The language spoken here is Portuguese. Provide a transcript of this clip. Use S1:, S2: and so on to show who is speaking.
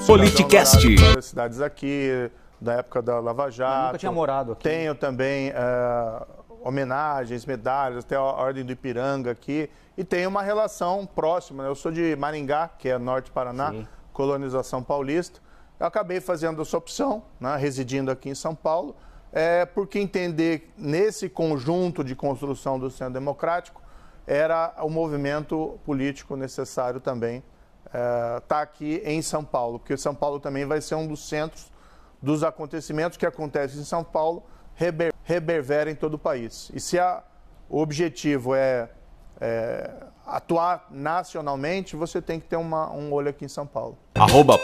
S1: Politicast.
S2: Várias cidades aqui, da época da Lava Jato.
S3: nunca tinha morado aqui.
S2: Tenho também eh, homenagens, medalhas, até a Ordem do Ipiranga aqui. E tenho uma relação próxima. né? Eu sou de Maringá, que é norte Paraná,
S3: Sim.
S2: colonização paulista. Eu acabei fazendo essa opção, né, residindo aqui em São Paulo, é, porque entender nesse conjunto de construção do centro democrático era o movimento político necessário também estar aqui em São Paulo, porque São Paulo também vai ser um dos centros dos acontecimentos que acontecem em São Paulo, rever, reverbera em todo o país. E se a- o objetivo é, é atuar nacionalmente, você tem que ter uma- um olho aqui em São Paulo.
S1: Arroba.